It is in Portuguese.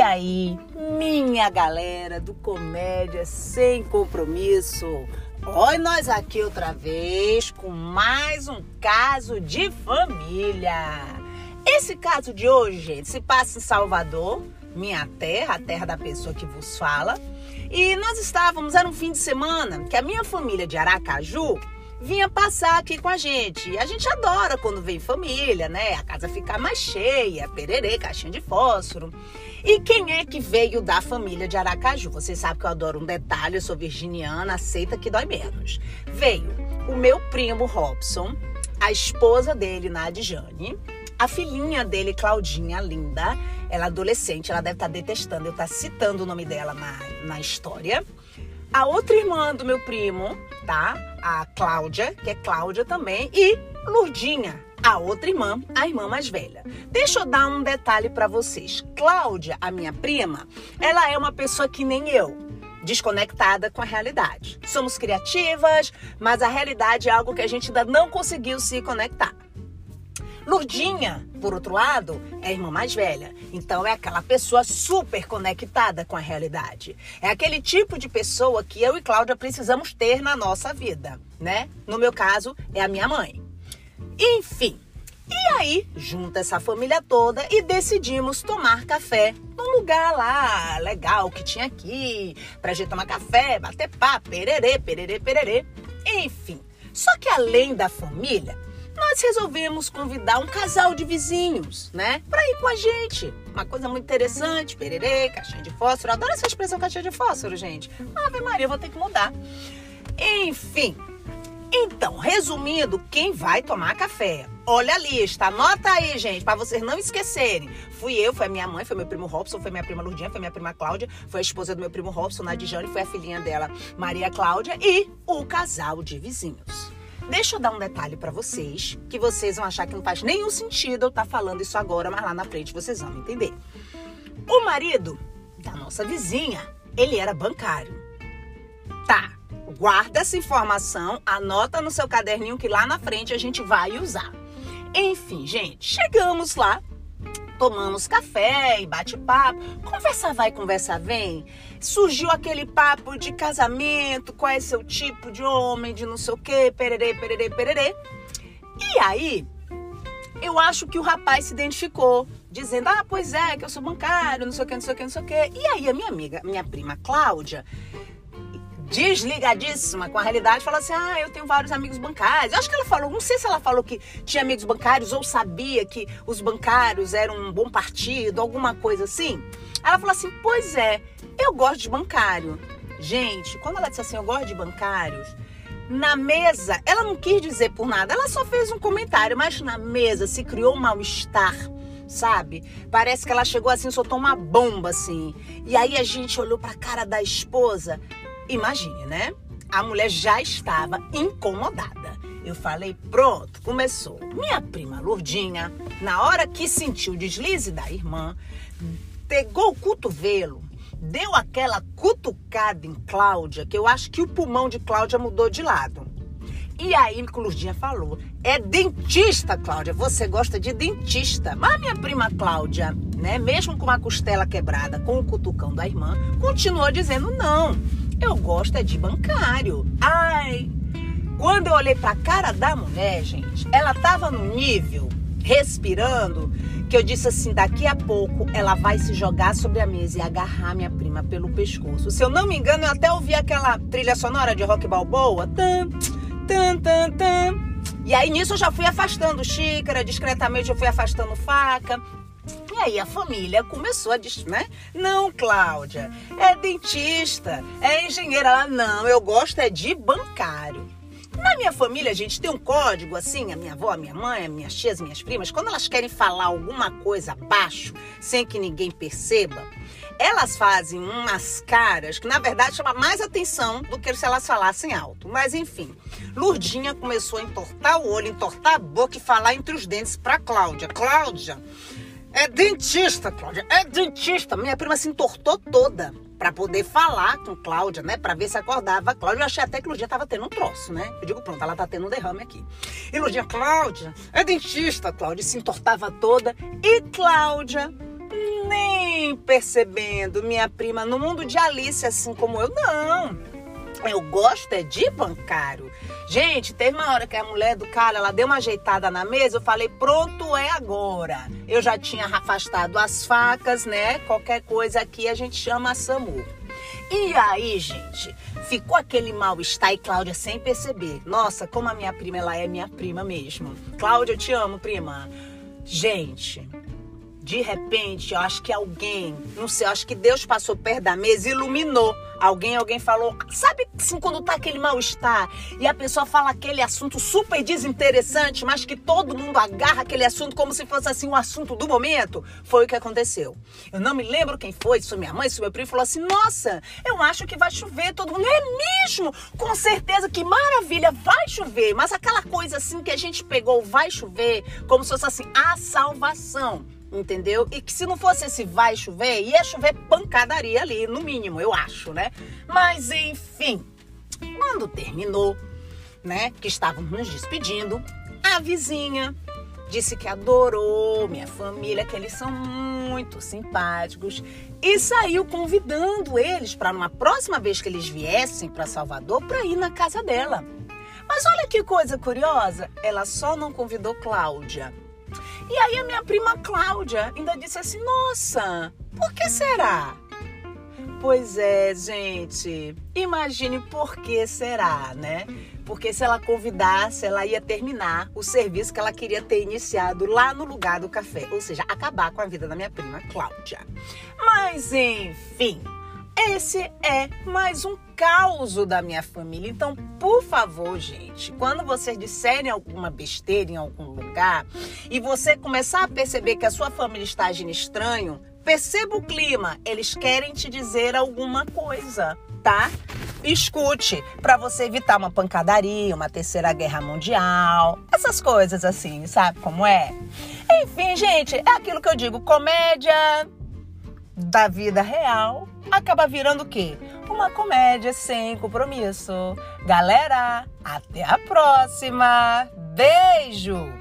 E aí, minha galera do Comédia Sem Compromisso? Oi, nós aqui outra vez com mais um caso de família. Esse caso de hoje, gente, se passa em Salvador, minha terra, a terra da pessoa que vos fala. E nós estávamos, era um fim de semana, que a minha família de Aracaju vinha passar aqui com a gente. E a gente adora quando vem família, né? A casa fica mais cheia, pererê, caixinha de fósforo. E quem é que veio da família de Aracaju? Você sabe que eu adoro um detalhe, eu sou virginiana, aceita que dói menos. Veio o meu primo Robson, a esposa dele, Nadjane, a filhinha dele, Claudinha, linda, ela é adolescente, ela deve estar tá detestando eu estar tá citando o nome dela na, na história. A outra irmã do meu primo, tá? A Cláudia, que é Cláudia também, e Lurdinha, a outra irmã, a irmã mais velha. Deixa eu dar um detalhe para vocês. Cláudia, a minha prima, ela é uma pessoa que nem eu, desconectada com a realidade. Somos criativas, mas a realidade é algo que a gente ainda não conseguiu se conectar. Lurdinha, por outro lado, é a irmã mais velha. Então é aquela pessoa super conectada com a realidade. É aquele tipo de pessoa que eu e Cláudia precisamos ter na nossa vida, né? No meu caso, é a minha mãe. Enfim. E aí, junta essa família toda e decidimos tomar café num lugar lá legal que tinha aqui, pra gente tomar café, bater papo, pererê, pererê, pererê. Enfim. Só que além da família, nós resolvemos convidar um casal de vizinhos, né? Pra ir com a gente. Uma coisa muito interessante, pererê, caixinha de fósforo. Eu adoro essa expressão caixinha de fósforo, gente. Ave Maria, eu vou ter que mudar. Enfim, então, resumindo, quem vai tomar café? Olha a lista, anota aí, gente, para vocês não esquecerem. Fui eu, foi a minha mãe, foi meu primo Robson, foi minha prima Lurdinha, foi minha prima Cláudia, foi a esposa do meu primo Robson, Nadijane, foi a filhinha dela, Maria Cláudia, e o casal de vizinhos. Deixa eu dar um detalhe para vocês, que vocês vão achar que não faz nenhum sentido eu estar tá falando isso agora, mas lá na frente vocês vão entender. O marido da nossa vizinha, ele era bancário. Tá, Guarda essa informação, anota no seu caderninho que lá na frente a gente vai usar. Enfim, gente, chegamos lá, tomamos café e bate-papo, conversa vai, conversa vem. Surgiu aquele papo de casamento, qual é seu tipo de homem, de não sei o quê, pererê, pererê, pererê. E aí, eu acho que o rapaz se identificou, dizendo: Ah, pois é, que eu sou bancário, não sei o que, não sei o que, não sei o que. E aí, a minha amiga, minha prima Cláudia, desligadíssima com a realidade, fala assim: ah, eu tenho vários amigos bancários. Eu acho que ela falou, não sei se ela falou que tinha amigos bancários ou sabia que os bancários eram um bom partido, alguma coisa assim. Ela falou assim: pois é, eu gosto de bancário. Gente, quando ela disse assim, eu gosto de bancários, na mesa, ela não quis dizer por nada, ela só fez um comentário, mas na mesa se criou um mal-estar sabe? Parece que ela chegou assim, soltou uma bomba assim. E aí a gente olhou para a cara da esposa Imagine, né? A mulher já estava incomodada. Eu falei, pronto, começou. Minha prima Lourdinha, na hora que sentiu o deslize da irmã, pegou o cotovelo, deu aquela cutucada em Cláudia, que eu acho que o pulmão de Cláudia mudou de lado. E aí, Lourdinha falou: é dentista, Cláudia. Você gosta de dentista. Mas minha prima Cláudia, né, mesmo com uma costela quebrada, com o cutucão da irmã, continuou dizendo: não. Eu gosto é de bancário. Ai, quando eu olhei pra cara da mulher, gente, ela tava no nível, respirando, que eu disse assim: daqui a pouco ela vai se jogar sobre a mesa e agarrar minha prima pelo pescoço. Se eu não me engano, eu até ouvi aquela trilha sonora de rock balboa. Tan, tan, tan, tan. E aí nisso eu já fui afastando xícara, discretamente eu fui afastando faca. Aí a família começou a dizer, né? Não, Cláudia, é dentista, é engenheira. Ela, não, eu gosto é de bancário. Na minha família, a gente tem um código assim, a minha avó, a minha mãe, as minhas tias, minhas primas, quando elas querem falar alguma coisa baixo, sem que ninguém perceba, elas fazem umas caras que na verdade chama mais atenção do que se elas falassem alto. Mas enfim, Lurdinha começou a entortar o olho, entortar a boca e falar entre os dentes para Cláudia. Cláudia, é dentista, Cláudia. É dentista. Minha prima se entortou toda para poder falar com Cláudia, né? Para ver se acordava. Cláudia, eu achei até que Ludia tava tendo um troço, né? Eu digo, pronto, ela tá tendo um derrame aqui. E Ludia, Cláudia, é dentista, Cláudia. Se entortava toda. E Cláudia, nem percebendo minha prima no mundo de Alice, assim como eu, não. Eu gosto é de bancário. Gente, teve uma hora que a mulher do cara, ela deu uma ajeitada na mesa, eu falei, pronto, é agora. Eu já tinha afastado as facas, né? Qualquer coisa aqui a gente chama SAMU. E aí, gente, ficou aquele mal-estar e Cláudia sem perceber. Nossa, como a minha prima, ela é minha prima mesmo. Cláudia, eu te amo, prima. Gente, de repente, eu acho que alguém, não sei, eu acho que Deus passou perto da mesa e iluminou. Alguém, alguém falou, sabe assim, quando tá aquele mal-estar e a pessoa fala aquele assunto super desinteressante, mas que todo mundo agarra aquele assunto como se fosse assim o um assunto do momento? Foi o que aconteceu. Eu não me lembro quem foi, se minha mãe, se meu primo, falou assim: nossa, eu acho que vai chover. Todo mundo, é mesmo? Com certeza, que maravilha, vai chover. Mas aquela coisa assim que a gente pegou, vai chover, como se fosse assim, a salvação entendeu? E que se não fosse esse vai chover, ia chover pancadaria ali, no mínimo, eu acho, né? Mas enfim, quando terminou, né, que estávamos nos despedindo, a vizinha disse que adorou minha família, que eles são muito simpáticos e saiu convidando eles para numa próxima vez que eles viessem para Salvador para ir na casa dela. Mas olha que coisa curiosa, ela só não convidou Cláudia. E aí a minha prima Cláudia ainda disse assim: Nossa, por que será? Pois é, gente. Imagine por que será, né? Porque se ela convidasse, ela ia terminar o serviço que ela queria ter iniciado lá no lugar do café, ou seja, acabar com a vida da minha prima Cláudia. Mas enfim, esse é mais um caos da minha família. Então, por favor, gente, quando vocês disserem alguma besteira em algum lugar e você começar a perceber que a sua família está agindo estranho, perceba o clima. Eles querem te dizer alguma coisa, tá? Escute, para você evitar uma pancadaria, uma terceira guerra mundial, essas coisas assim, sabe como é? Enfim, gente, é aquilo que eu digo, comédia da vida real acaba virando o quê? Uma comédia sem compromisso. Galera, até a próxima. Beijo!